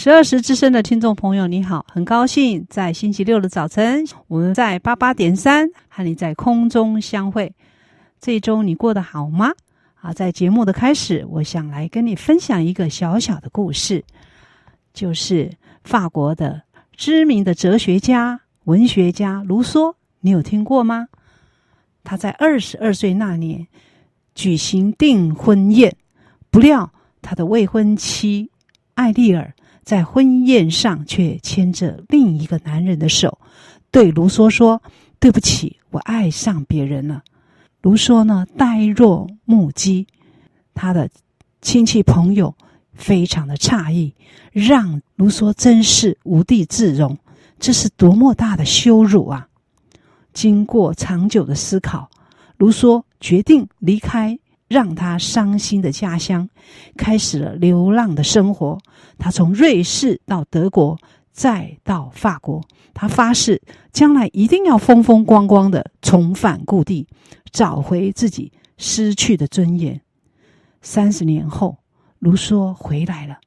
十二时之声的听众朋友，你好，很高兴在星期六的早晨，我们在八八点三和你在空中相会。这一周你过得好吗？啊，在节目的开始，我想来跟你分享一个小小的故事。就是法国的知名的哲学家、文学家卢梭，你有听过吗？他在二十二岁那年举行订婚宴，不料他的未婚妻爱丽儿在婚宴上却牵着另一个男人的手，对卢梭说：“对不起，我爱上别人了。”卢梭呢，呆若木鸡，他的亲戚朋友。非常的诧异，让卢梭真是无地自容。这是多么大的羞辱啊！经过长久的思考，卢梭决定离开让他伤心的家乡，开始了流浪的生活。他从瑞士到德国，再到法国。他发誓，将来一定要风风光光的重返故地，找回自己失去的尊严。三十年后。卢梭回来了，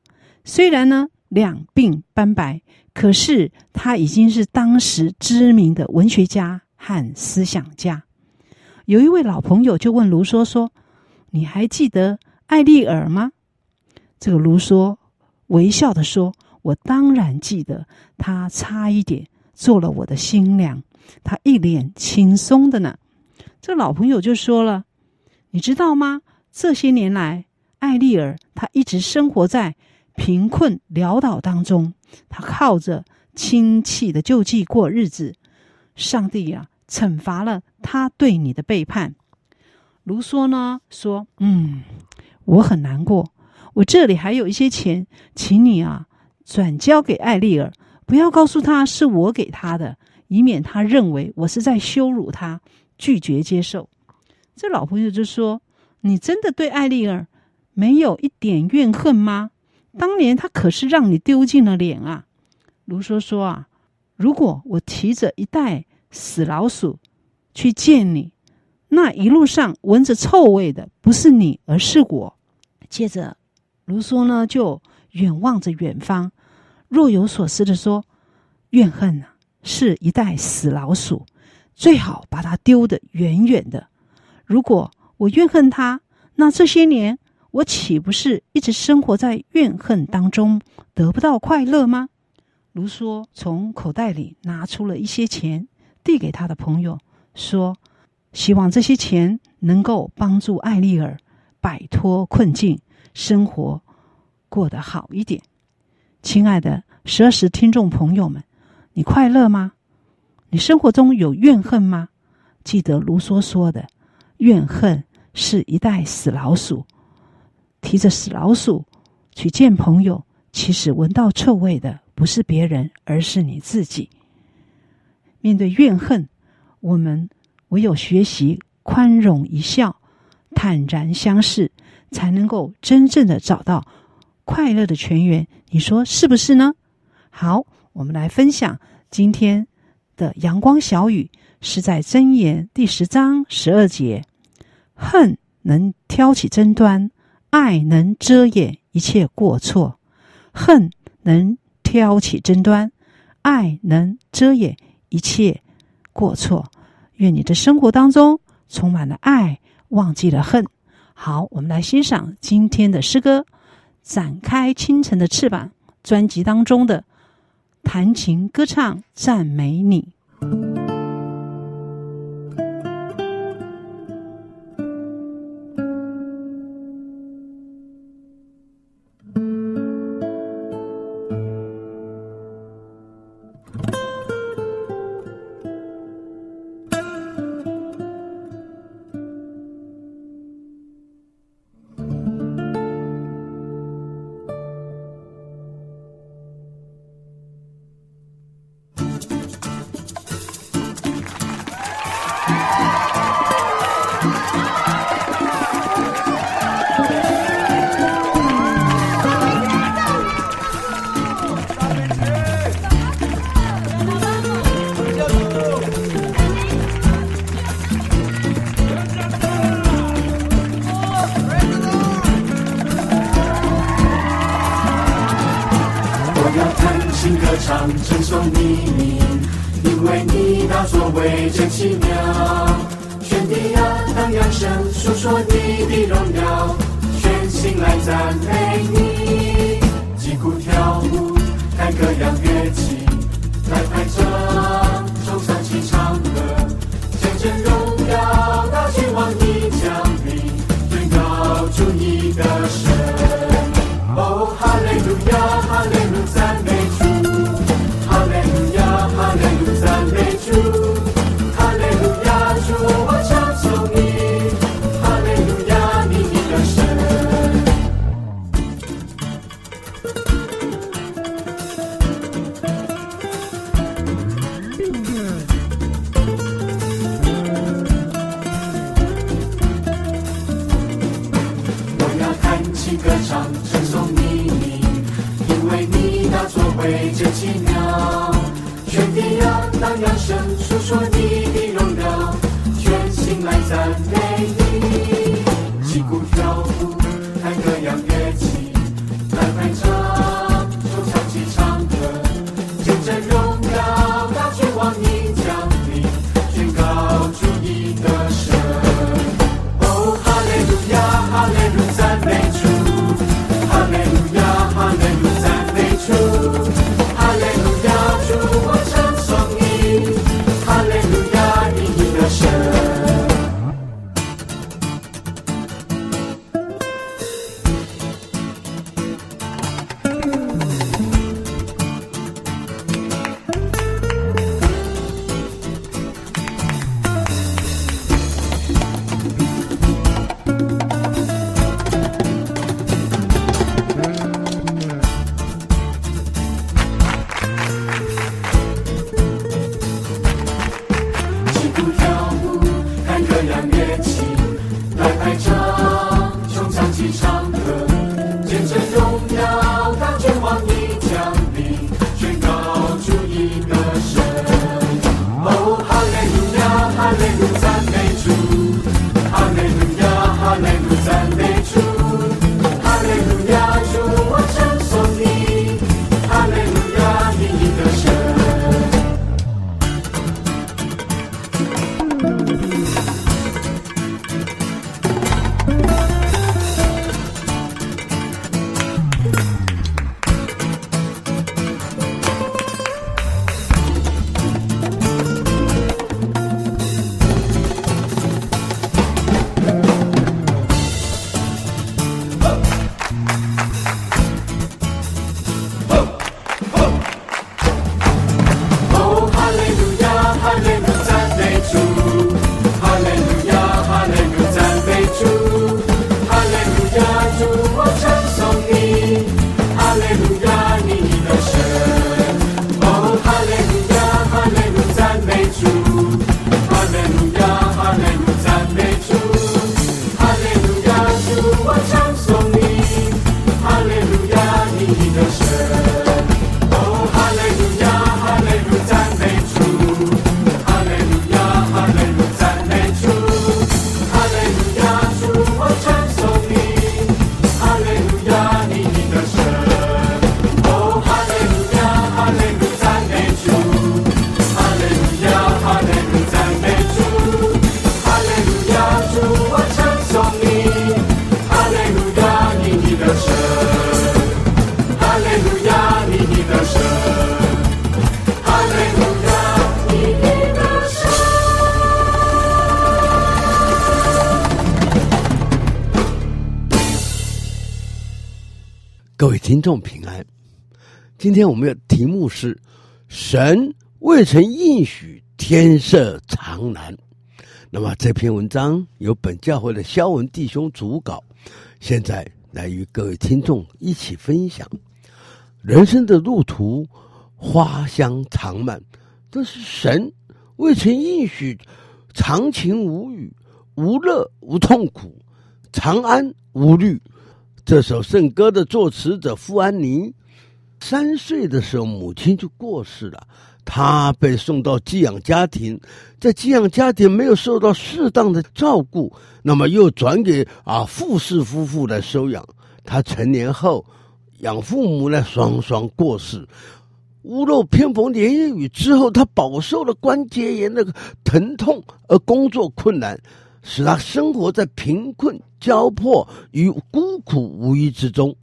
虽然呢两鬓斑白，可是他已经是当时知名的文学家和思想家。有一位老朋友就问卢梭说：“你还记得艾丽尔吗？”这个卢梭微笑地说：“我当然记得，她差一点做了我的新娘，她一脸轻松的呢。”这老朋友就说了：“你知道吗？这些年来。”艾丽尔，她一直生活在贫困潦倒当中，她靠着亲戚的救济过日子。上帝呀、啊，惩罚了她对你的背叛。卢梭呢说：“嗯，我很难过。我这里还有一些钱，请你啊转交给艾丽尔，不要告诉她是我给她的，以免她认为我是在羞辱她，拒绝接受。”这老朋友就说：“你真的对艾丽儿？”没有一点怨恨吗？当年他可是让你丢尽了脸啊！卢梭说啊，如果我提着一袋死老鼠去见你，那一路上闻着臭味的不是你，而是我。接着，卢梭呢就远望着远方，若有所思地说：“怨恨啊，是一袋死老鼠，最好把它丢得远远的。如果我怨恨他，那这些年……”我岂不是一直生活在怨恨当中，得不到快乐吗？卢梭从口袋里拿出了一些钱，递给他的朋友，说：“希望这些钱能够帮助爱丽儿摆脱困境，生活过得好一点。”亲爱的十二时听众朋友们，你快乐吗？你生活中有怨恨吗？记得卢梭说的：“怨恨是一袋死老鼠。”提着死老鼠去见朋友，其实闻到臭味的不是别人，而是你自己。面对怨恨，我们唯有学习宽容一笑、坦然相视，才能够真正的找到快乐的泉源。你说是不是呢？好，我们来分享今天的阳光小语，是在箴言第十章十二节：恨能挑起争端。爱能遮掩一切过错，恨能挑起争端，爱能遮掩一切过错。愿你的生活当中充满了爱，忘记了恨。好，我们来欣赏今天的诗歌《展开清晨的翅膀》专辑当中的弹琴歌唱赞美你。众平安，今天我们的题目是“神未曾应许天色常蓝”。那么这篇文章由本教会的肖文弟兄主稿，现在来与各位听众一起分享。人生的路途花香长满，这是神未曾应许长情无语，无乐无痛苦，长安无虑。这首圣歌的作词者傅安妮，三岁的时候母亲就过世了，她被送到寄养家庭，在寄养家庭没有受到适当的照顾，那么又转给啊富氏夫妇来收养。她成年后，养父母呢双双过世。屋漏偏逢连夜雨之后，他饱受了关节炎的疼痛，而工作困难，使他生活在贫困、交迫与孤苦无依之中。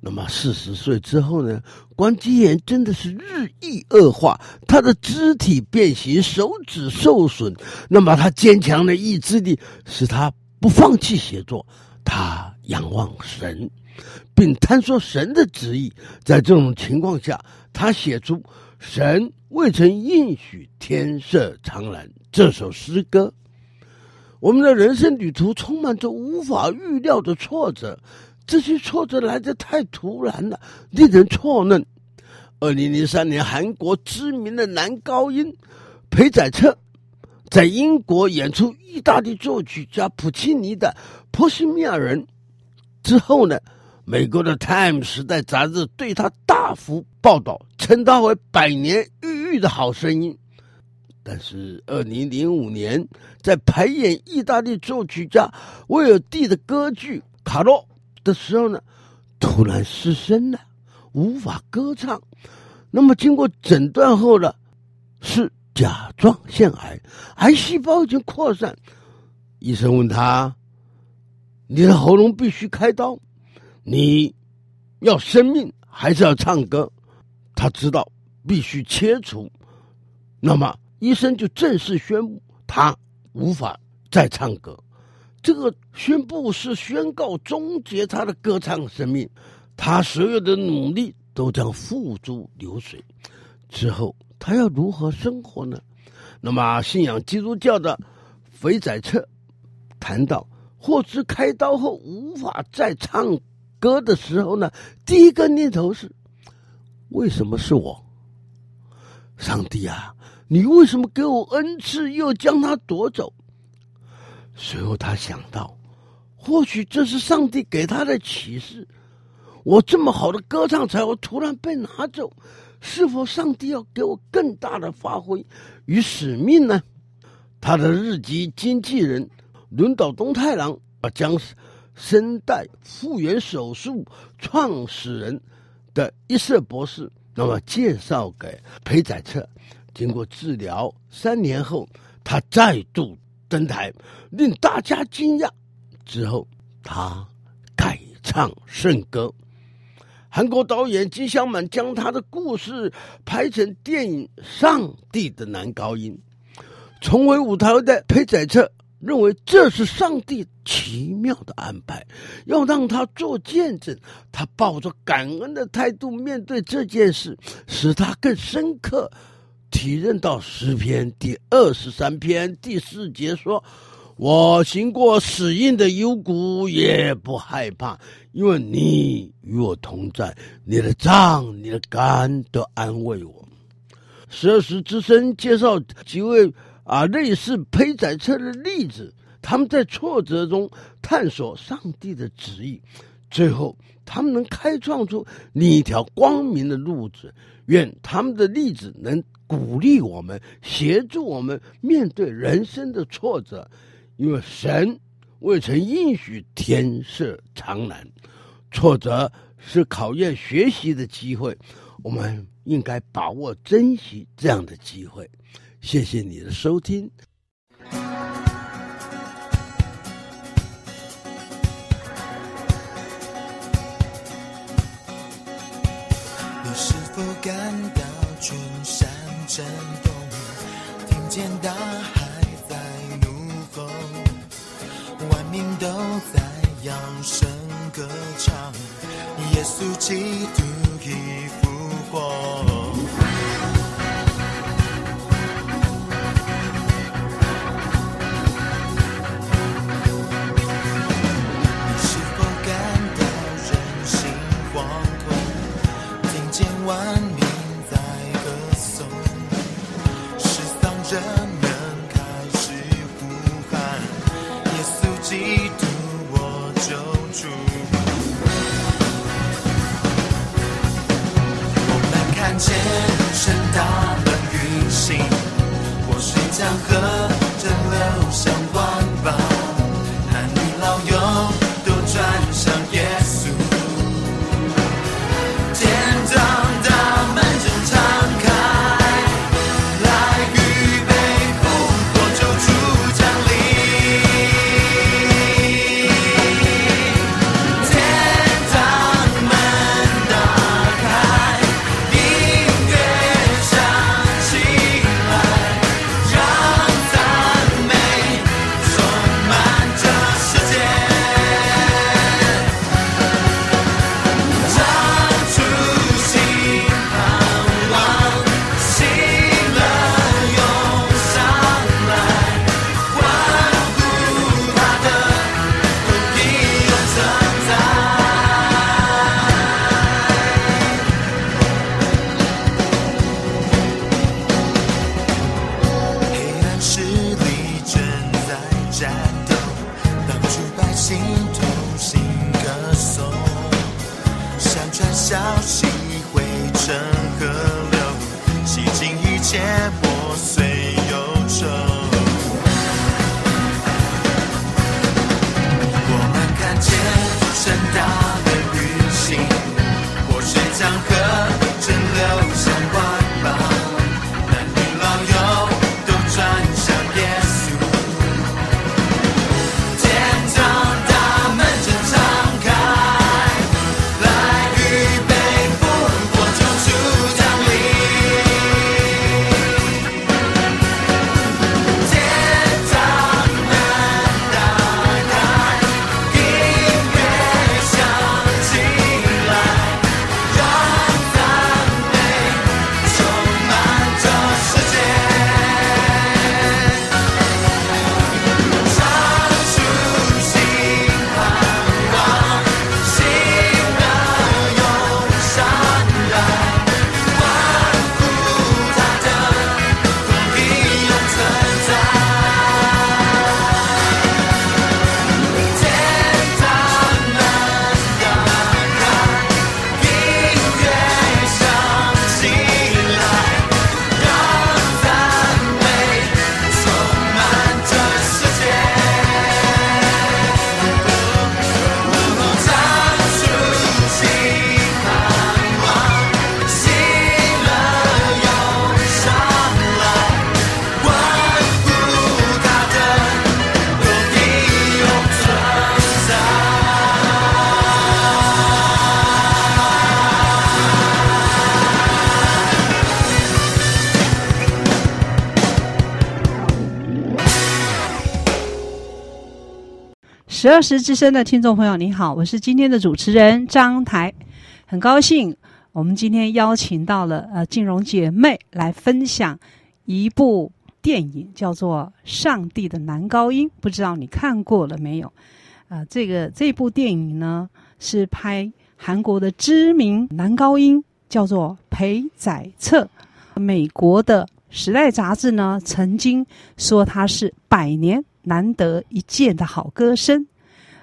那么四十岁之后呢，关节炎真的是日益恶化，他的肢体变形，手指受损。那么他坚强的意志力使他不放弃写作，他仰望神。并探索神的旨意，在这种情况下，他写出“神未曾应许天色常蓝”这首诗歌。我们的人生旅途充满着无法预料的挫折，这些挫折来得太突然了，令人错愕。二零零三年，韩国知名的男高音裴宰策在英国演出意大利作曲家普契尼的《波西米亚人》之后呢，美国的《Time》时代杂志对他大幅报道，称他为百年一遇的好声音。但是，二零零五年在排演意大利作曲家威尔蒂的歌剧《卡洛》的时候呢，突然失声了，无法歌唱。那么，经过诊断后呢，是甲状腺癌，癌细胞已经扩散。医生问他：“你的喉咙必须开刀。”你要生命还是要唱歌？他知道必须切除，那么医生就正式宣布他无法再唱歌。这个宣布是宣告终结他的歌唱生命，他所有的努力都将付诸流水。之后他要如何生活呢？那么信仰基督教的肥仔彻谈到，获知开刀后无法再唱。歌的时候呢，第一个念头是：为什么是我？上帝啊，你为什么给我恩赐，又将它夺走？随后他想到，或许这是上帝给他的启示。我这么好的歌唱才会突然被拿走，是否上帝要给我更大的发挥与使命呢？他的日籍经纪人轮岛东太郎啊，将。声带复原手术创始人的一色博士，那么介绍给裴宰策。经过治疗三年后，他再度登台，令大家惊讶。之后，他改唱圣歌。韩国导演金相满将他的故事拍成电影《上帝的男高音》，重回舞台的裴宰策。认为这是上帝奇妙的安排，要让他做见证。他抱着感恩的态度面对这件事，使他更深刻体认到诗篇第二十三篇第四节说：“我行过死荫的幽谷，也不害怕，因为你与我同在，你的杖、你的竿都安慰我。”十二时之声介绍几位。啊，类似裴宰策的例子，他们在挫折中探索上帝的旨意，最后他们能开创出另一条光明的路子。愿他们的例子能鼓励我们，协助我们面对人生的挫折，因为神未曾应许天色常蓝，挫折是考验学习的机会，我们应该把握珍惜这样的机会。谢谢你的收听。我感到群山震动，听见大海在怒吼，万民都在扬声歌唱，耶稣基督已复活。万民在歌颂，十丧人们开始呼喊，耶稣基督，我救主。我们看见神他们运行，我宣讲，和着流向。十二时之声的听众朋友，你好，我是今天的主持人张台，很高兴我们今天邀请到了呃静蓉姐妹来分享一部电影，叫做《上帝的男高音》，不知道你看过了没有？啊、这个这部电影呢是拍韩国的知名男高音，叫做裴宰策。美国的《时代》杂志呢曾经说他是百年难得一见的好歌声，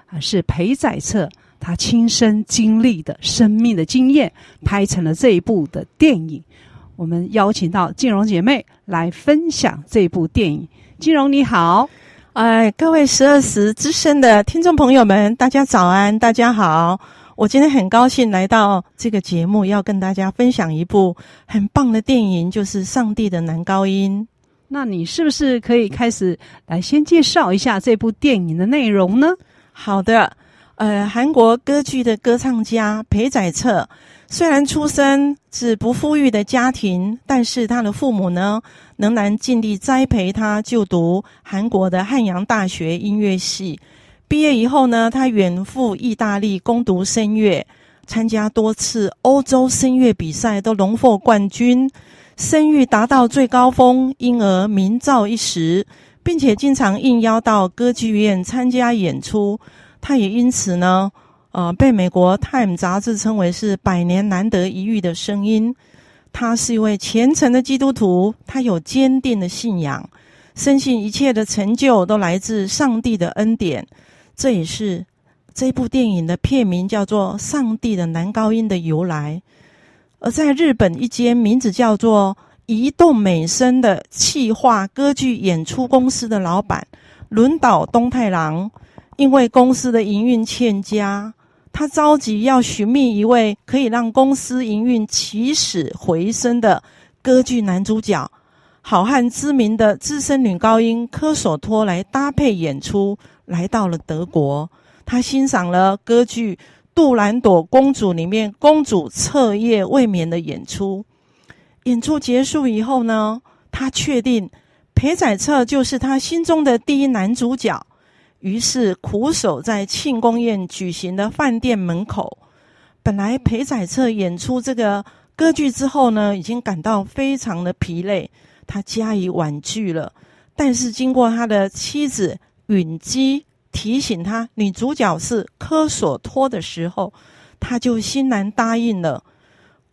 啊，是裴宰策他亲身经历的生命的经验，拍成了这一部的电影。我们邀请到静荣姐妹来分享这部电影。静荣你好，哎，各位十二时之声的听众朋友们，大家早安，大家好。我今天很高兴来到这个节目，要跟大家分享一部很棒的电影，就是《上帝的男高音》。那你是不是可以开始来先介绍一下这部电影的内容呢？好的，呃，韩国歌剧的歌唱家裴宰策，虽然出生是不富裕的家庭，但是他的父母呢，仍然尽力栽培他就读韩国的汉阳大学音乐系。毕业以后呢，他远赴意大利攻读声乐，参加多次欧洲声乐比赛，都荣获冠军。声誉达到最高峰，因而名噪一时，并且经常应邀到歌剧院参加演出。他也因此呢，呃，被美国《Time》杂志称为是百年难得一遇的声音。他是一位虔诚的基督徒，他有坚定的信仰，深信一切的成就都来自上帝的恩典。这也是这部电影的片名叫做《上帝的男高音》的由来。而在日本，一间名字叫做移动美声的企划歌剧演出公司的老板轮岛东太郎，因为公司的营运欠佳，他着急要寻觅一位可以让公司营运起死回生的歌剧男主角，好汉知名的资深女高音科索托来搭配演出。来到了德国，他欣赏了歌剧。杜兰朵公主里面，公主彻夜未眠的演出。演出结束以后呢，他确定裴宰策就是他心中的第一男主角。于是苦守在庆功宴举行的饭店门口。本来裴宰策演出这个歌剧之后呢，已经感到非常的疲累，他加以婉拒了。但是经过他的妻子允姬。提醒他女主角是科索托的时候，他就欣然答应了。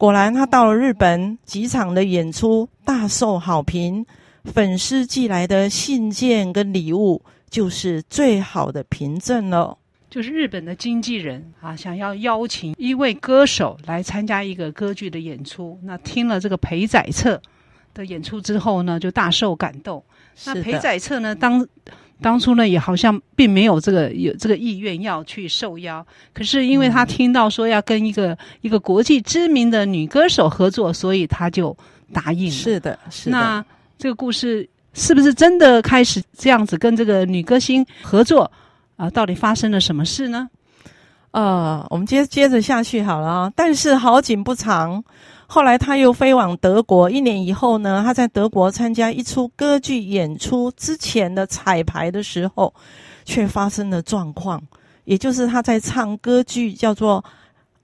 果然，他到了日本，几场的演出大受好评，粉丝寄来的信件跟礼物就是最好的凭证了。就是日本的经纪人啊，想要邀请一位歌手来参加一个歌剧的演出。那听了这个裴宰策的演出之后呢，就大受感动。那裴宰策呢，当。当初呢，也好像并没有这个有这个意愿要去受邀，可是因为他听到说要跟一个、嗯、一个国际知名的女歌手合作，所以他就答应了。是的，是的。那这个故事是不是真的开始这样子跟这个女歌星合作啊？到底发生了什么事呢？呃，我们接接着下去好了啊。但是好景不长。后来他又飞往德国，一年以后呢，他在德国参加一出歌剧演出之前的彩排的时候，却发生了状况。也就是他在唱歌剧叫做《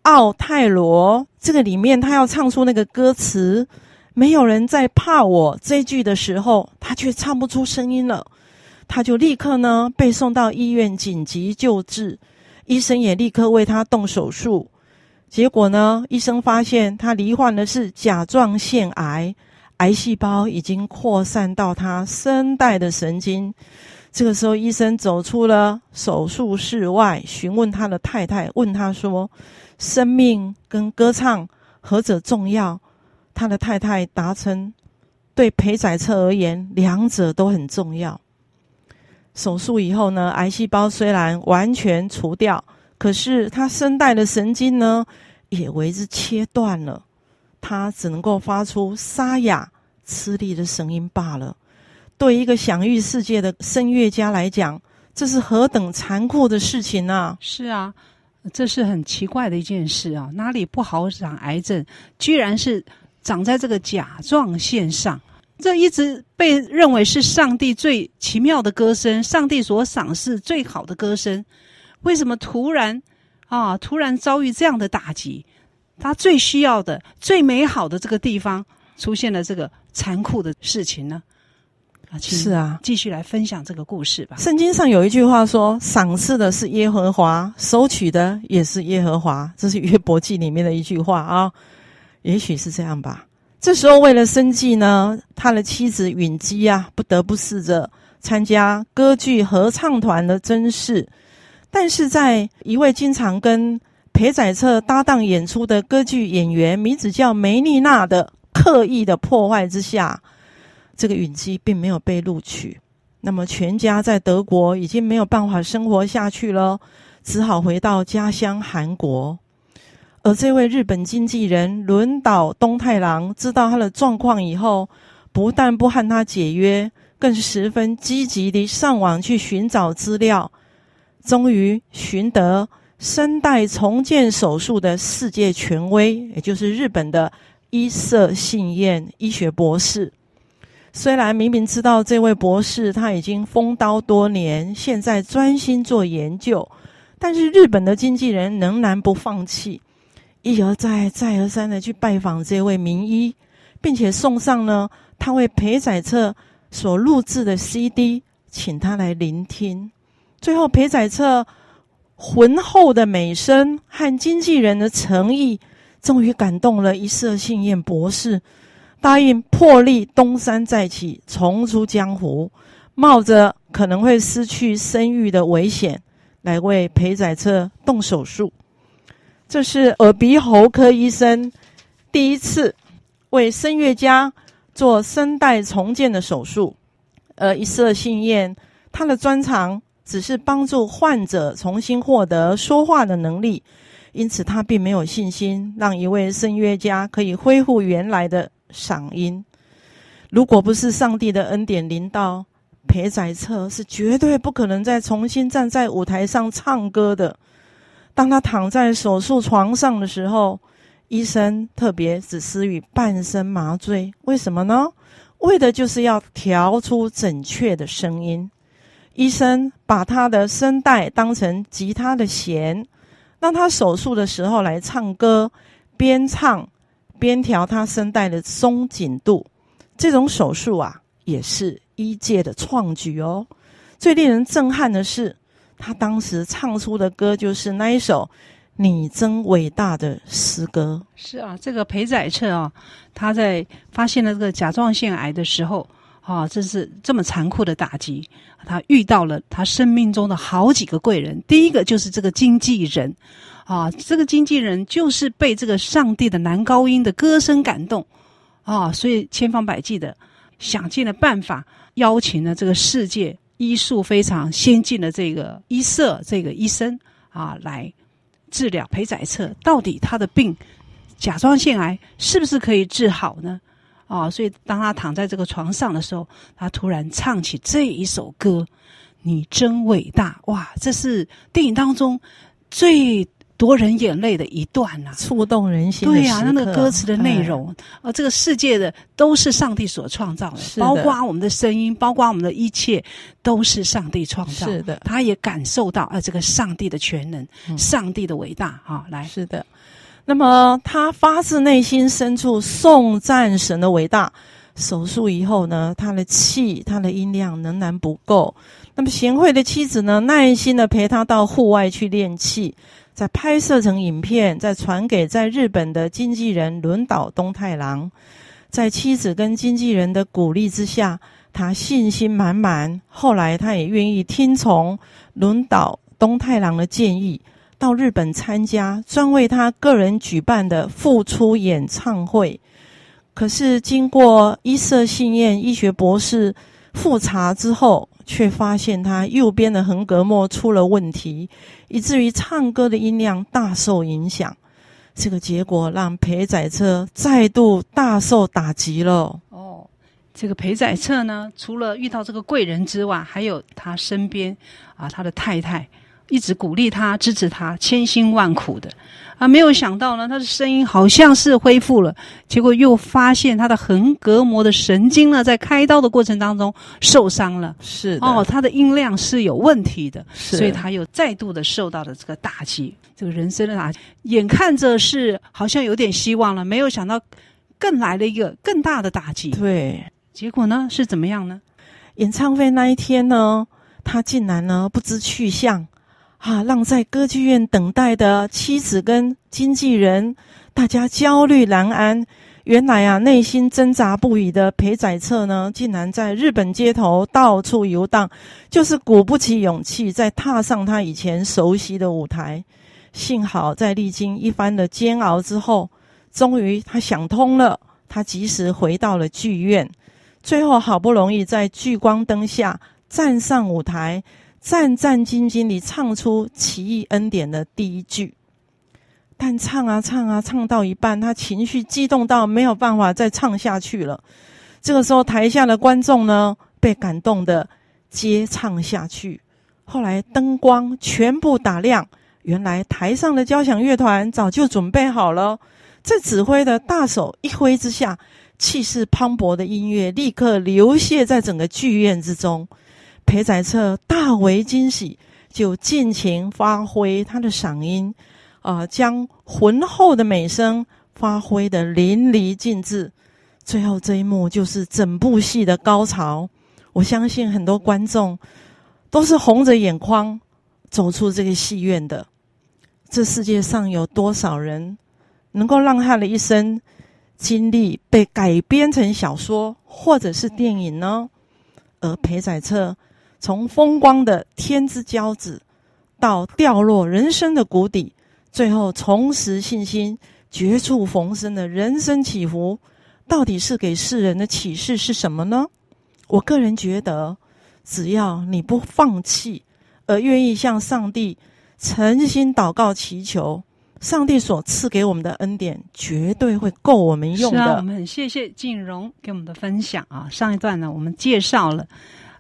奥泰罗》这个里面，他要唱出那个歌词“没有人在怕我”这句的时候，他却唱不出声音了。他就立刻呢被送到医院紧急救治，医生也立刻为他动手术。结果呢？医生发现他罹患的是甲状腺癌，癌细胞已经扩散到他声带的神经。这个时候，医生走出了手术室外，询问他的太太，问他说：“生命跟歌唱何者重要？”他的太太答称：“对裴宰策而言，两者都很重要。”手术以后呢，癌细胞虽然完全除掉。可是他声带的神经呢，也为之切断了，他只能够发出沙哑、吃力的声音罢了。对一个享誉世界的声乐家来讲，这是何等残酷的事情啊！是啊，这是很奇怪的一件事啊！哪里不好长癌症，居然是长在这个甲状腺上。这一直被认为是上帝最奇妙的歌声，上帝所赏识最好的歌声，为什么突然啊，突然遭遇这样的打击？他最需要的、最美好的这个地方出现了这个残酷的事情呢？啊，是啊，继续来分享这个故事吧。圣经上有一句话说：“赏赐的是耶和华，收取的也是耶和华。”这是约伯记里面的一句话啊。也许是这样吧。这时候，为了生计呢，他的妻子允姬啊，不得不试着参加歌剧合唱团的甄试。但是在一位经常跟裴宰策搭档演出的歌剧演员，名字叫梅丽娜的刻意的破坏之下。这个允基并没有被录取，那么全家在德国已经没有办法生活下去了，只好回到家乡韩国。而这位日本经纪人轮岛东太郎知道他的状况以后，不但不和他解约，更是十分积极地上网去寻找资料，终于寻得声带重建手术的世界权威，也就是日本的伊色信彦医学博士。虽然明明知道这位博士他已经封刀多年，现在专心做研究，但是日本的经纪人仍然不放弃，一而再、再而三的去拜访这位名医，并且送上了他为裴宰策所录制的 CD，请他来聆听。最后，裴宰策浑厚的美声和经纪人的诚意，终于感动了一色信彦博士。答应破例东山再起，重出江湖，冒着可能会失去声誉的危险，来为裴宰策动手术。这是耳鼻喉科医生第一次为声乐家做声带重建的手术。而一色信彦，他的专长只是帮助患者重新获得说话的能力，因此他并没有信心让一位声乐家可以恢复原来的。嗓音，如果不是上帝的恩典临到，裴宰策是绝对不可能再重新站在舞台上唱歌的。当他躺在手术床上的时候，医生特别只施予半身麻醉，为什么呢？为的就是要调出准确的声音。医生把他的声带当成吉他的弦，让他手术的时候来唱歌，边唱。边调他声带的松紧度，这种手术啊，也是医界的创举哦。最令人震撼的是，他当时唱出的歌就是那一首“你真伟大”的诗歌。是啊，这个裴宰策啊，他在发现了这个甲状腺癌的时候，啊，这是这么残酷的打击，他遇到了他生命中的好几个贵人。第一个就是这个经纪人。啊，这个经纪人就是被这个上帝的男高音的歌声感动，啊，所以千方百计的想尽了办法，邀请了这个世界医术非常先进的这个医社这个医生啊，来治疗裴宰策。到底他的病甲状腺癌是不是可以治好呢？啊，所以当他躺在这个床上的时候，他突然唱起这一首歌：“你真伟大！”哇，这是电影当中最。夺人眼泪的一段呐、啊，触动人心。对呀、啊，那个歌词的内容，啊、呃，这个世界的都是上帝所创造的，的包括我们的声音，包括我们的一切，都是上帝创造的。是的，他也感受到啊、呃，这个上帝的全能，嗯、上帝的伟大啊，来，是的。那么他发自内心深处颂赞神的伟大。手术以后呢，他的气，他的音量仍然不够。那么贤惠的妻子呢，耐心的陪他到户外去练气。再拍摄成影片，再传给在日本的经纪人轮岛东太郎。在妻子跟经纪人的鼓励之下，他信心满满。后来，他也愿意听从轮岛东太郎的建议，到日本参加专为他个人举办的复出演唱会。可是，经过伊色幸彦医学博士复查之后，却发现他右边的横膈膜出了问题，以至于唱歌的音量大受影响。这个结果让裴宰策再度大受打击了。哦，这个裴宰策呢，除了遇到这个贵人之外，还有他身边啊，他的太太一直鼓励他、支持他，千辛万苦的。啊，没有想到呢，他的声音好像是恢复了，结果又发现他的横膈膜的神经呢，在开刀的过程当中受伤了。是哦，他的音量是有问题的，所以他又再度的受到了这个打击，这个人生的打击。眼看着是好像有点希望了，没有想到更来了一个更大的打击。对，结果呢是怎么样呢？演唱会那一天呢，他竟然呢不知去向。啊，让在歌剧院等待的妻子跟经纪人，大家焦虑难安。原来啊，内心挣扎不已的裴载彻呢，竟然在日本街头到处游荡，就是鼓不起勇气再踏上他以前熟悉的舞台。幸好在历经一番的煎熬之后，终于他想通了，他及时回到了剧院，最后好不容易在聚光灯下站上舞台。战战兢兢地唱出《奇异恩典》的第一句，但唱啊唱啊，唱到一半，他情绪激动到没有办法再唱下去了。这个时候，台下的观众呢，被感动的接唱下去。后来灯光全部打亮，原来台上的交响乐团早就准备好了，在指挥的大手一挥之下，气势磅礴的音乐立刻流泻在整个剧院之中。裴载彻大为惊喜，就尽情发挥他的嗓音，啊、将浑厚的美声发挥得淋漓尽致。最后这一幕就是整部戏的高潮。我相信很多观众都是红着眼眶走出这个戏院的。这世界上有多少人能够让他的一生经历被改编成小说或者是电影呢？而裴载彻。从风光的天之骄子，到掉落人生的谷底，最后重拾信心、绝处逢生的人生起伏，到底是给世人的启示是什么呢？我个人觉得，只要你不放弃，而愿意向上帝诚心祷告祈求，上帝所赐给我们的恩典，绝对会够我们用的。是啊，我们很谢谢静荣给我们的分享啊！上一段呢，我们介绍了。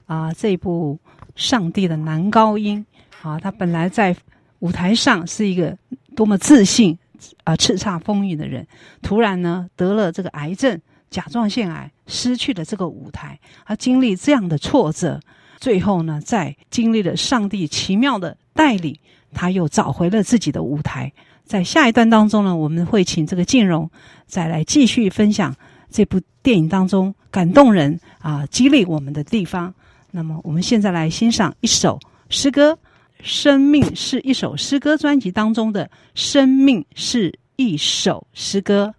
啊，这部《上帝的男高音》啊，他本来在舞台上是一个多么自信啊、叱咤风云的人，突然呢得了这个癌症，甲状腺癌，失去了这个舞台。他经历这样的挫折，最后呢，在经历了上帝奇妙的带领，他又找回了自己的舞台。在下一段当中呢，我们会请这个静蓉再来继续分享这部电影当中感动人啊、激励我们的地方。那么，我们现在来欣赏一首诗歌，《生命是一首诗歌》专辑当中的《生命是一首诗歌》。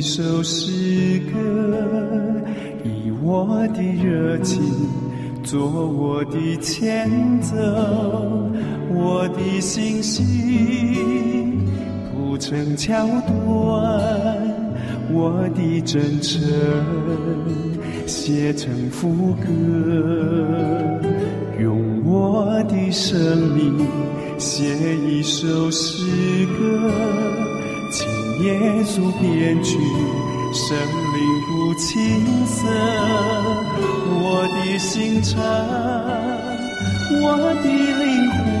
一首诗歌，以我的热情做我的前奏，我的信心铺成桥段，我的真诚写成副歌，用我的生命写一首诗歌。请耶稣编曲，生灵不青涩，我的心肠，我的灵魂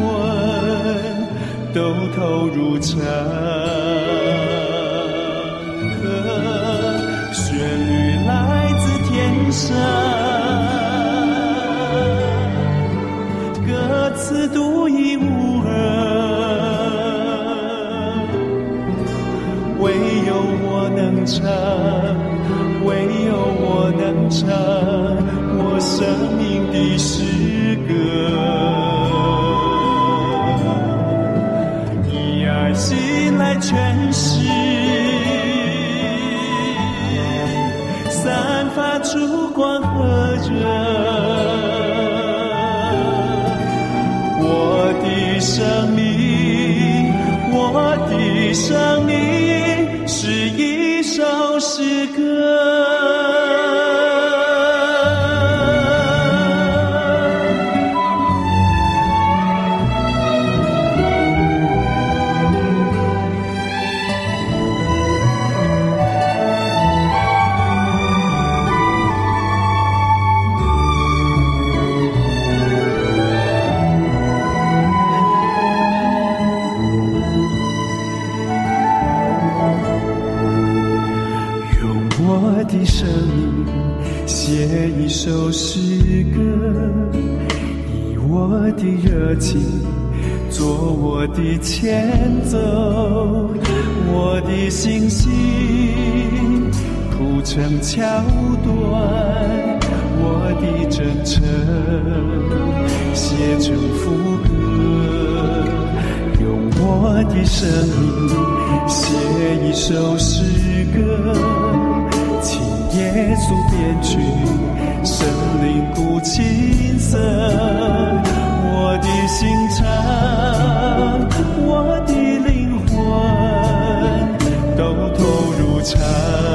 都投入成歌，旋律来自天上，歌词独一无唱，唯有我能唱我生命的诗歌，的前奏，我的信心铺成桥段，我的真诚写成副歌，用我的生命写一首诗歌，请耶稣编曲。神灵古琴瑟，心肠，我的灵魂都投入唱。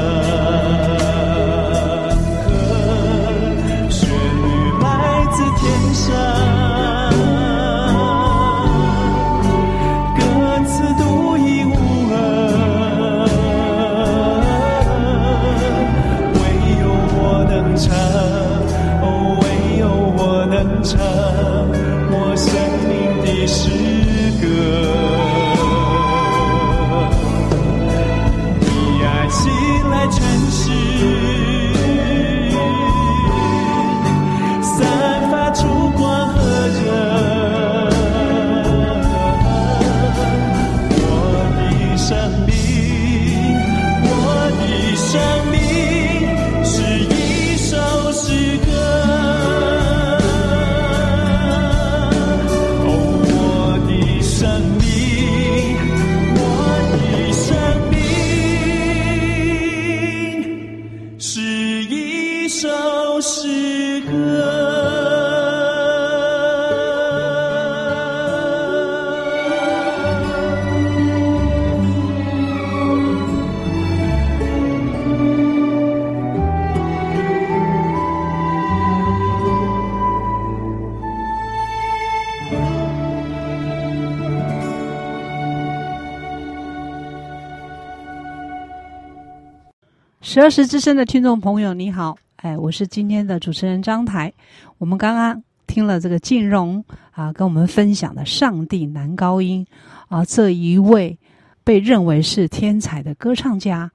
十二时之声的听众朋友，你好，哎，我是今天的主持人张台。我们刚刚听了这个静荣啊，跟我们分享的上帝男高音啊，这一位被认为是天才的歌唱家，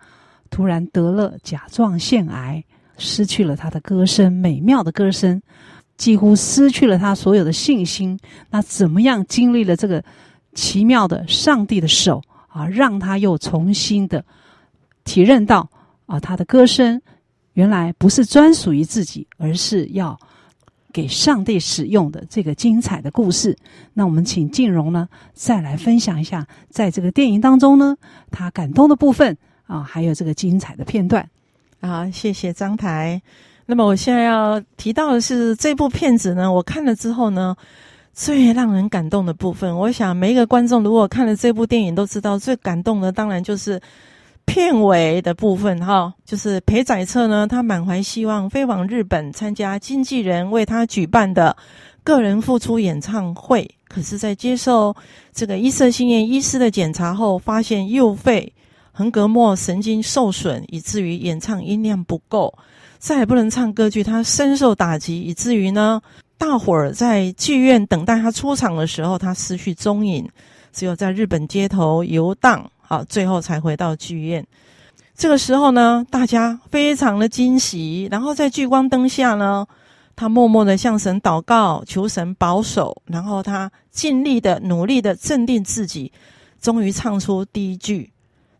突然得了甲状腺癌，失去了他的歌声，美妙的歌声，几乎失去了他所有的信心。那怎么样经历了这个奇妙的上帝的手啊，让他又重新的体认到。啊，他的歌声原来不是专属于自己，而是要给上帝使用的这个精彩的故事。那我们请静蓉呢，再来分享一下，在这个电影当中呢，他感动的部分啊，还有这个精彩的片段。啊，谢谢张台。那么我现在要提到的是这部片子呢，我看了之后呢，最让人感动的部分，我想每一个观众如果看了这部电影都知道，最感动的当然就是。片尾的部分，哈，就是裴载策呢，他满怀希望飞往日本参加经纪人为他举办的个人复出演唱会。可是，在接受这个伊瑟馨言医师的检查后，发现右肺横膈膜神经受损，以至于演唱音量不够，再也不能唱歌剧。他深受打击，以至于呢，大伙儿在剧院等待他出场的时候，他失去踪影，只有在日本街头游荡。好，最后才回到剧院。这个时候呢，大家非常的惊喜。然后在聚光灯下呢，他默默的向神祷告，求神保守。然后他尽力的、努力的镇定自己，终于唱出第一句。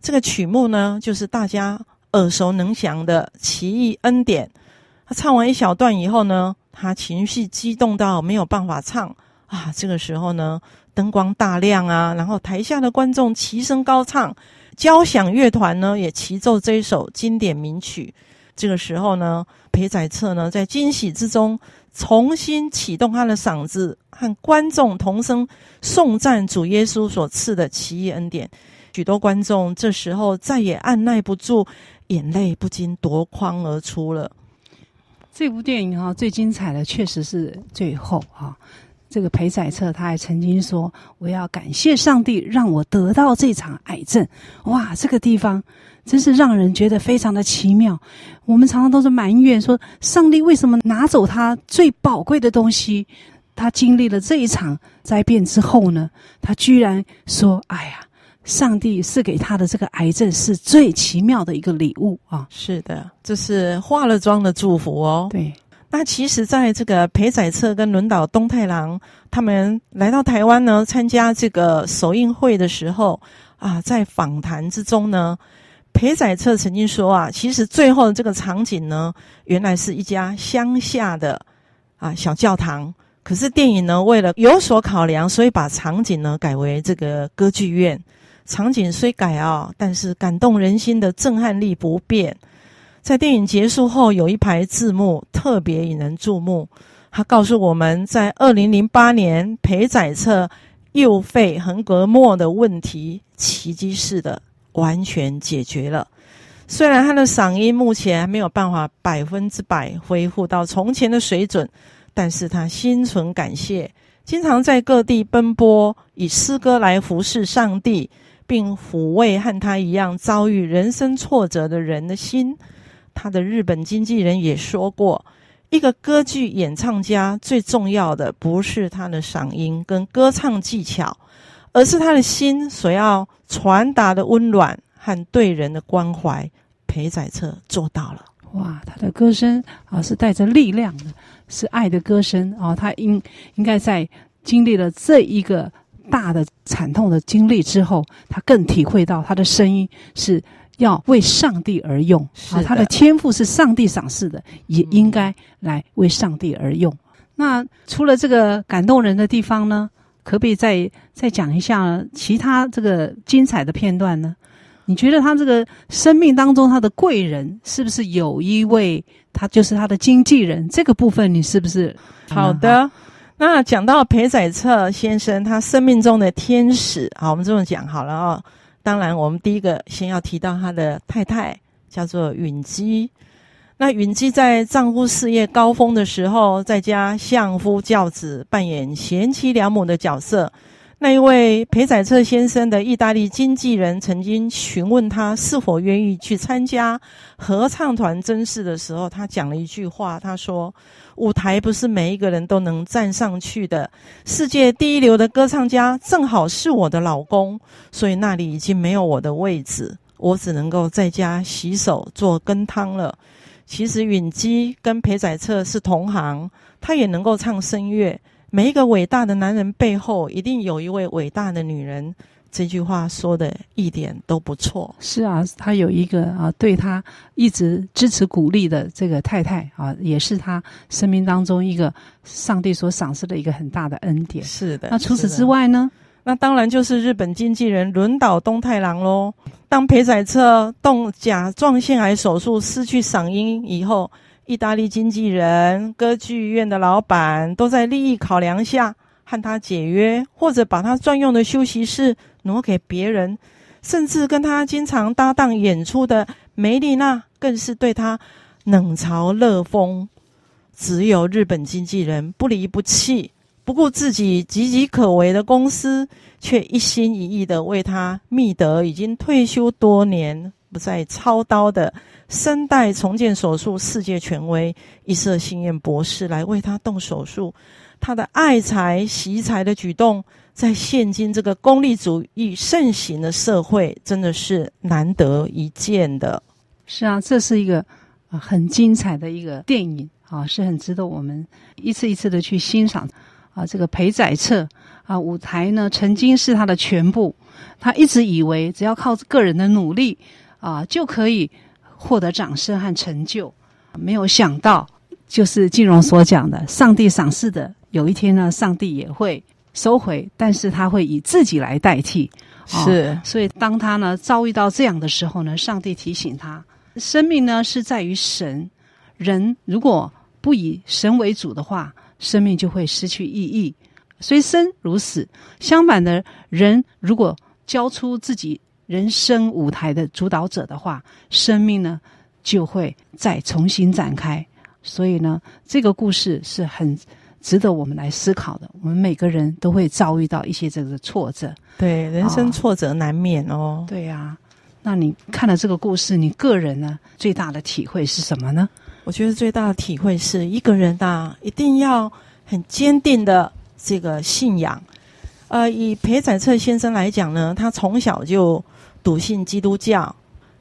这个曲目呢，就是大家耳熟能详的《奇异恩典》。他唱完一小段以后呢，他情绪激动到没有办法唱啊。这个时候呢。灯光大亮啊，然后台下的观众齐声高唱，交响乐团呢也齐奏这一首经典名曲。这个时候呢，裴载彻呢在惊喜之中重新启动他的嗓子，和观众同声颂赞主耶稣所赐的奇异恩典。许多观众这时候再也按捺不住，眼泪不禁夺眶而出了。这部电影哈，最精彩的确实是最后哈。这个裴载彻他还曾经说：“我要感谢上帝，让我得到这场癌症。”哇，这个地方真是让人觉得非常的奇妙。我们常常都是埋怨说，上帝为什么拿走他最宝贵的东西？他经历了这一场灾变之后呢，他居然说：“哎呀，上帝赐给他的这个癌症是最奇妙的一个礼物啊！”是的，这是化了妆的祝福哦。对。那其实，在这个裴载彻跟轮岛东太郎他们来到台湾呢，参加这个首映会的时候啊，在访谈之中呢，裴载彻曾经说啊，其实最后的这个场景呢，原来是一家乡下的啊小教堂，可是电影呢，为了有所考量，所以把场景呢改为这个歌剧院。场景虽改啊，但是感动人心的震撼力不变。在电影结束后，有一排字幕特别引人注目。他告诉我们在二零零八年，裴载策右肺横膈膜的问题奇迹似的完全解决了。虽然他的嗓音目前还没有办法百分之百恢复到从前的水准，但是他心存感谢，经常在各地奔波，以诗歌来服侍上帝，并抚慰和他一样遭遇人生挫折的人的心。他的日本经纪人也说过，一个歌剧演唱家最重要的不是他的嗓音跟歌唱技巧，而是他的心所要传达的温暖和对人的关怀。裴载彻做到了。哇，他的歌声啊是带着力量的，是爱的歌声啊。他应应该在经历了这一个大的惨痛的经历之后，他更体会到他的声音是。要为上帝而用啊！他的天赋是上帝赏赐的，也应该来为上帝而用。那除了这个感动人的地方呢，可不可以再再讲一下其他这个精彩的片段呢？你觉得他这个生命当中他的贵人是不是有一位？他就是他的经纪人？这个部分你是不是？好的。那讲到裴载策先生，他生命中的天使，好，我们这么讲好了啊、哦。当然，我们第一个先要提到他的太太，叫做允姬。那允姬在丈夫事业高峰的时候，在家相夫教子，扮演贤妻良母的角色。那一位裴载彻先生的意大利经纪人曾经询问他是否愿意去参加合唱团甄试的时候，他讲了一句话，他说：“舞台不是每一个人都能站上去的。世界第一流的歌唱家正好是我的老公，所以那里已经没有我的位置，我只能够在家洗手做羹汤了。”其实允姬跟裴载彻是同行，他也能够唱声乐。每一个伟大的男人背后，一定有一位伟大的女人。这句话说的一点都不错。是啊，他有一个啊，对他一直支持鼓励的这个太太啊，也是他生命当中一个上帝所赏赐的一个很大的恩典。是的。那除此之外呢？那当然就是日本经纪人轮岛东太郎喽。当裴载彻动甲状腺癌手术失去嗓音以后。意大利经纪人、歌剧院的老板都在利益考量下和他解约，或者把他专用的休息室挪给别人，甚至跟他经常搭档演出的梅丽娜更是对他冷嘲热讽。只有日本经纪人不离不弃，不顾自己岌岌可危的公司，却一心一意的为他觅得已经退休多年，不再操刀的。声带重建手术世界权威一色心彦博士来为他动手术，他的爱才惜才的举动，在现今这个功利主义盛行的社会，真的是难得一见的。是啊，这是一个啊很精彩的一个电影啊，是很值得我们一次一次的去欣赏啊。这个裴载彻啊，舞台呢曾经是他的全部，他一直以为只要靠个人的努力啊就可以。获得掌声和成就，没有想到，就是金融所讲的，上帝赏赐的，有一天呢，上帝也会收回，但是他会以自己来代替。是，哦，所以当他呢遭遇到这样的时候呢，上帝提醒他，生命呢是在于神，人如果不以神为主的话，生命就会失去意义。所以生如死，相反的人如果交出自己。人生舞台的主导者的话，生命呢就会再重新展开。所以呢，这个故事是很值得我们来思考的。我们每个人都会遭遇到一些这个挫折，对，人生挫折难免哦。哦对呀、啊，那你看了这个故事，你个人呢最大的体会是什么呢？我觉得最大的体会是一个人呐，一定要很坚定的这个信仰。呃，以裴载彻先生来讲呢，他从小就笃信基督教，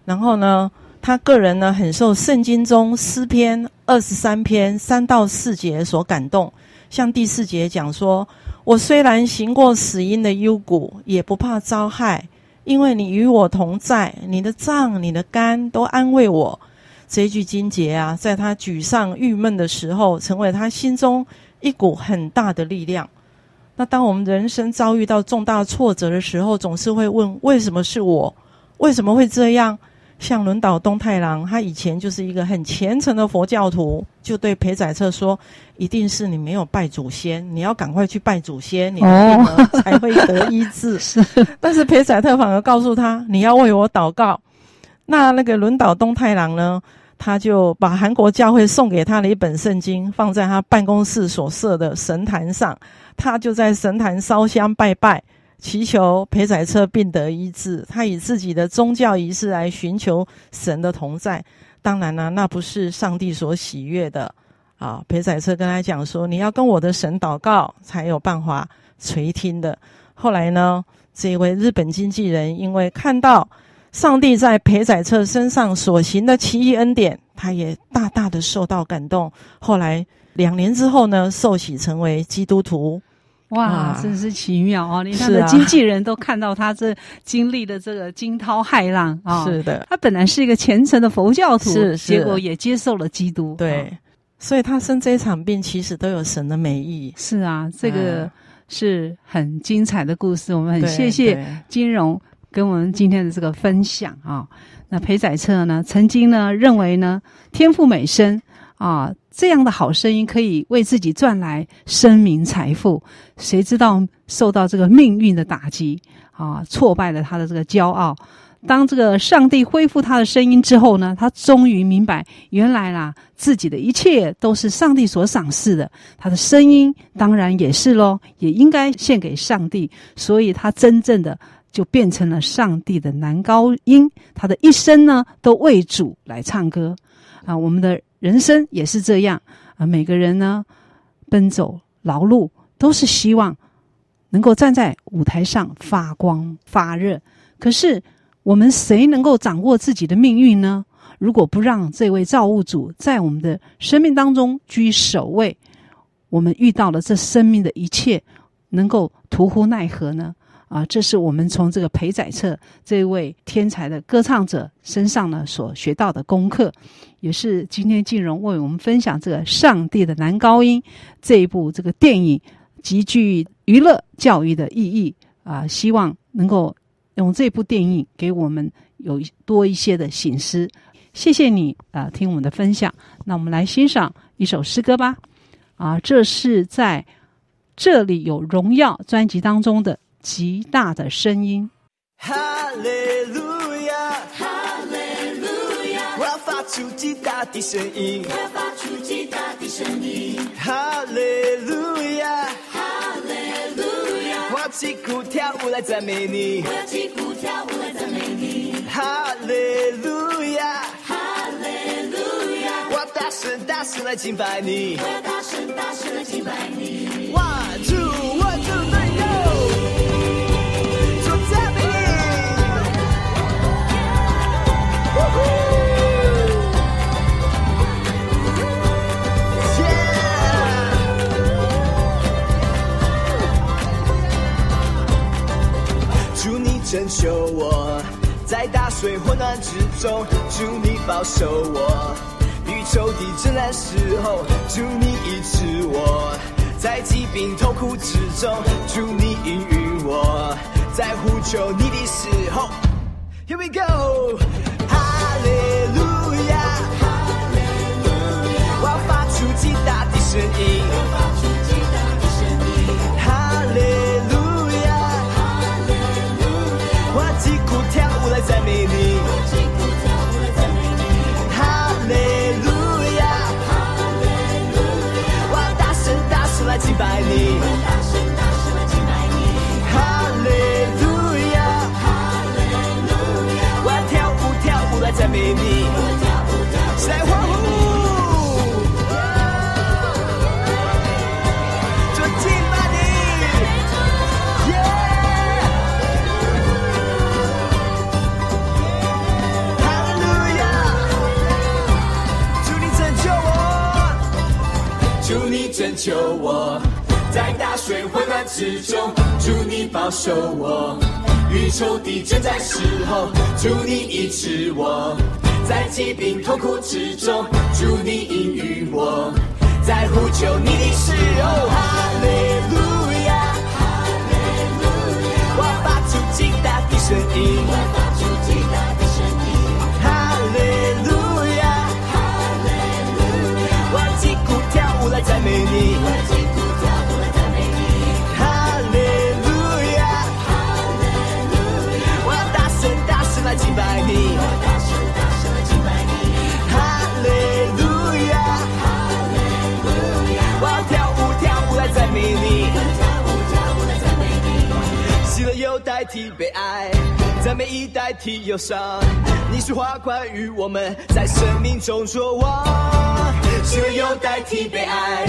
然后呢，他个人呢很受圣经中诗篇二十三篇三到四节所感动。像第四节讲说：“我虽然行过死荫的幽谷，也不怕遭害，因为你与我同在，你的杖、你的竿都安慰我。”这一句经节啊，在他沮丧、郁闷的时候，成为他心中一股很大的力量。那当我们人生遭遇到重大挫折的时候，总是会问：为什么是我？为什么会这样？像轮岛东太郎，他以前就是一个很虔诚的佛教徒，就对裴载彻说：“一定是你没有拜祖先，你要赶快去拜祖先，你的病呢才会得医治。”是，但是裴宰特反而告诉他：“你要为我祷告。”那那个轮岛东太郎呢，他就把韩国教会送给他的一本圣经放在他办公室所设的神坛上，他就在神坛烧香拜拜。祈求裴载彻病得医治，他以自己的宗教仪式来寻求神的同在。当然呢、那不是上帝所喜悦的啊。裴载彻跟他讲说：“你要跟我的神祷告，才有办法垂听的。”后来呢，这一位日本经纪人因为看到上帝在裴载彻身上所行的奇异恩典，他也大大的受到感动。后来两年之后呢，受洗成为基督徒。哇，真是奇妙哦！连他的经纪人都看到他这经历的这个惊涛骇浪啊！是的，他本来是一个虔诚的佛教徒，是，是，结果也接受了基督。对，哦、所以他生这一场病，其实都有神的美意。是啊，这个是很精彩的故事。我们很谢谢金融跟我们今天的这个分享啊。那裴载彻呢，曾经呢认为呢，天赋美声。啊，这样的好声音可以为自己赚来声名财富，谁知道受到这个命运的打击啊，挫败了他的这个骄傲。当这个上帝恢复他的声音之后呢，他终于明白，原来啦，自己的一切都是上帝所赏赐的，他的声音当然也是喽，也应该献给上帝。所以他真正的就变成了上帝的男高音，他的一生呢，都为主来唱歌啊，我们的。人生也是这样啊，每个人呢，奔走劳碌，都是希望能够站在舞台上发光发热。可是，我们谁能够掌握自己的命运呢？如果不让这位造物主在我们的生命当中居首位，我们遇到了这生命的一切，能够徒乎奈何呢？啊，这是我们从这个裴载彻这位天才的歌唱者身上呢所学到的功课，也是今天静荣为我们分享这个《上帝的男高音》这一部这个电影极具娱乐教育的意义啊，希望能够用这部电影给我们有多一些的醒思。谢谢你啊，听我们的分享。那我们来欣赏一首诗歌吧。啊，这是在这里有荣耀专辑当中的。极大的声音，哈利路亚，哈利路亚，我要发出极大的声音，我要发出极大的声音，哈利路亚，哈利路亚，我要击鼓跳舞来赞美你，我要击鼓跳舞来赞美你，哈利路亚，哈利路亚，我要大声大声来敬拜你，我要大声大声来敬拜你，One two 拯救我，在大水混乱之中，主你保守我；与仇敌争战时候，主你医治我；在疾病痛苦之中，主你应允我；在呼求你的时候，Here we go，哈利路亚，哈利路亚，我要发出极大的声音。守我，与仇敌争战时候，祝你医治我，在疾病痛苦之中，祝你应允我，在呼求你的时候，哈利路亚，哈利路亚，我发出极大的声音，我发出极大的声音。哈利路亚，哈利路亚，我击鼓跳舞来赞美你，我替悲哀，赞美已代替忧伤。你是花冠与我们在生命中作王，喜乐又代替悲哀，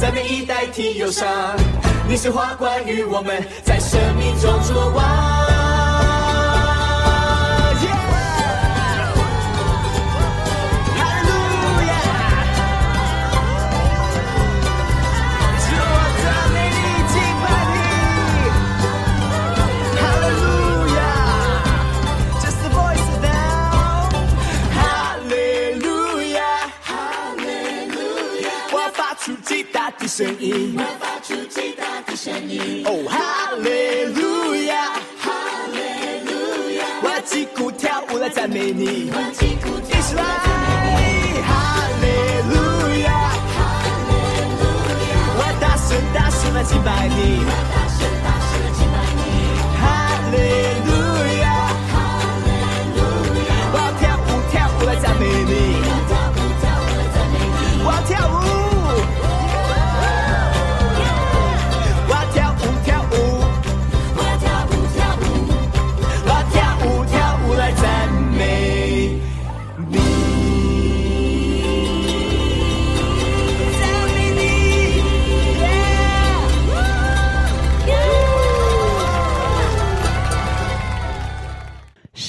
赞美已代替忧伤。你是花冠与我们在生命中作王。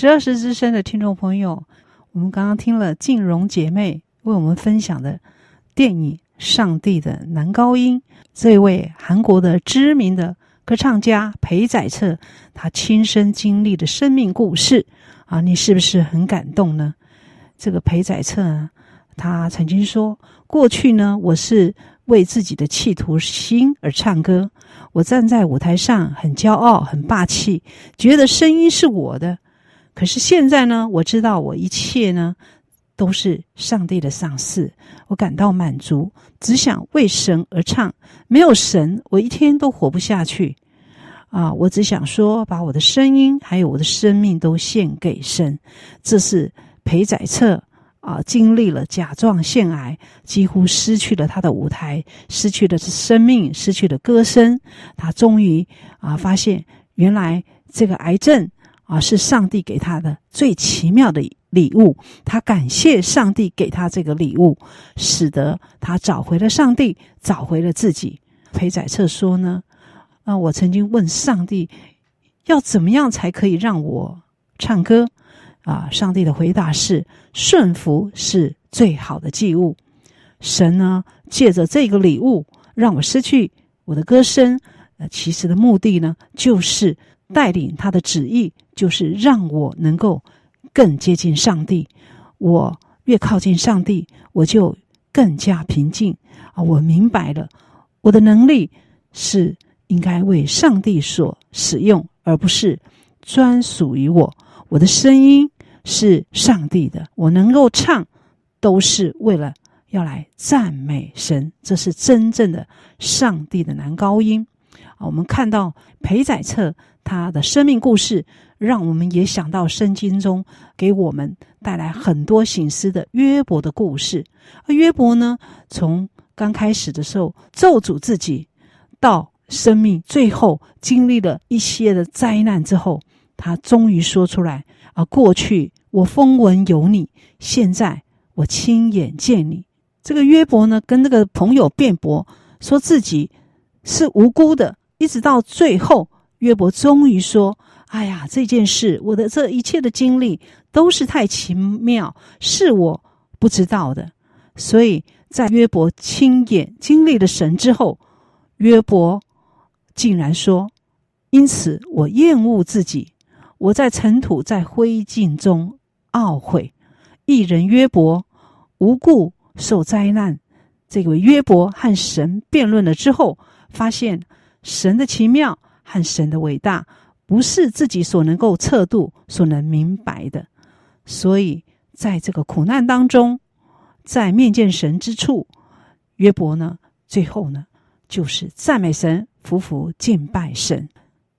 十二时之声的听众朋友，我们刚刚听了静蓉姐妹为我们分享的电影《上帝的男高音》，这位韩国的知名的歌唱家裴载彻，他亲身经历的生命故事啊，你是不是很感动呢？这个裴载彻啊，他曾经说：“过去呢，我是为自己的企图心而唱歌，我站在舞台上很骄傲、很霸气，觉得声音是我的。”可是现在呢，我知道我一切呢都是上帝的赏赐，我感到满足，只想为神而唱。没有神，我一天都活不下去。啊，我只想说，把我的声音还有我的生命都献给神。这是裴宰彻啊，经历了甲状腺癌，几乎失去了他的舞台，失去了生命，失去了歌声。他终于啊，发现原来这个癌症。啊，是上帝给他的最奇妙的礼物。他感谢上帝给他这个礼物，使得他找回了上帝，找回了自己。裴载彻说呢，啊，我曾经问上帝，要怎么样才可以让我唱歌？啊，上帝的回答是：顺服是最好的祭物。神呢，借着这个礼物，让我失去我的歌声。呃，其实的目的呢，就是。带领他的旨意，就是让我能够更接近上帝。我越靠近上帝，我就更加平静啊！我明白了，我的能力是应该为上帝所使用，而不是专属于我。我的声音是上帝的，我能够唱，都是为了要来赞美神。这是真正的上帝的男高音。啊，我们看到裴载彻他的生命故事，让我们也想到圣经中给我们带来很多醒思的约伯的故事。而约伯呢，从刚开始的时候咒诅自己，到生命最后经历了一些的灾难之后，他终于说出来：啊，过去我风闻有你，现在我亲眼见你。这个约伯呢，跟那个朋友辩驳，说自己是无辜的。一直到最后，约伯终于说：“哎呀，这件事，我的这一切的经历都是太奇妙，是我不知道的。”所以在约伯亲眼经历了神之后，约伯竟然说：“因此我厌恶自己，我在尘土在灰烬中懊悔。”一人约伯无故受灾难。这位约伯和神辩论了之后，发现。神的奇妙和神的伟大，不是自己所能够测度、所能明白的。所以，在这个苦难当中，在面见神之处，约伯呢，最后呢，就是赞美神、匍匐敬拜神。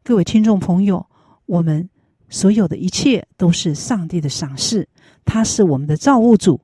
各位听众朋友，我们所有的一切都是上帝的赏赐，他是我们的造物主，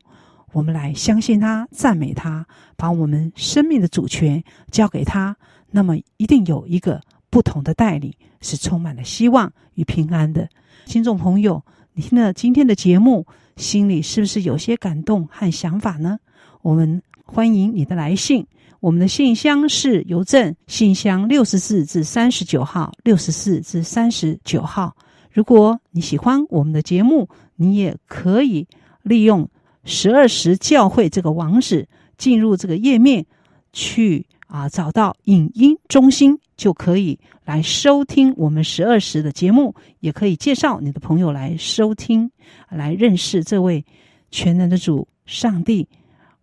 我们来相信他、赞美他，把我们生命的主权交给他。那么一定有一个不同的带领，是充满了希望与平安的。听众朋友，你听了今天的节目，心里是不是有些感动和想法呢？我们欢迎你的来信，我们的信箱是邮政信箱六十四至三十九号，六十四至三十九号。如果你喜欢我们的节目，你也可以利用十二时教会这个网址进入这个页面去。啊，找到影音中心就可以来收听我们十二时的节目，也可以介绍你的朋友来收听，来认识这位全能的主上帝。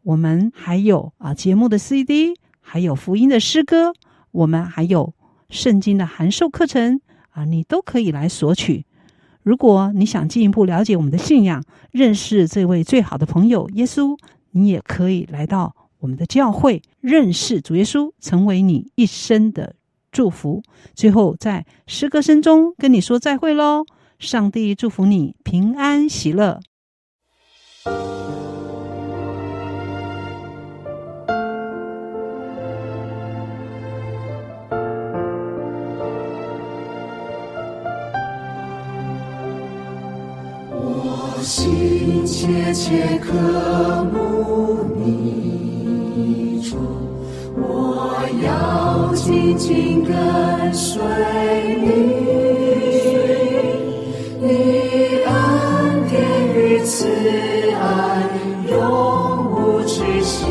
我们还有啊节目的 CD，还有福音的诗歌，我们还有圣经的函授课程啊，你都可以来索取。如果你想进一步了解我们的信仰，认识这位最好的朋友耶稣，你也可以来到。我们的教会认识主耶稣，成为你一生的祝福。最后，在诗歌声中跟你说再会喽！上帝祝福你平安喜乐。我心切切渴慕你。我要紧紧跟随你，你恩典与慈爱永无止息，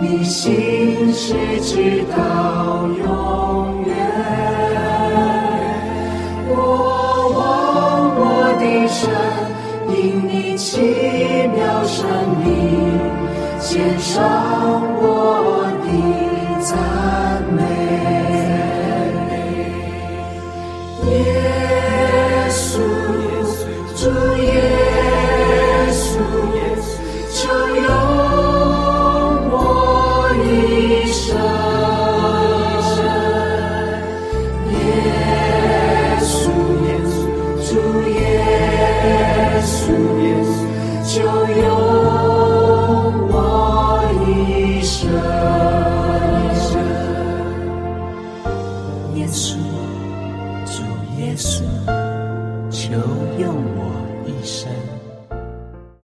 你信实直到永远。我望我的神，因你奇妙生命，献上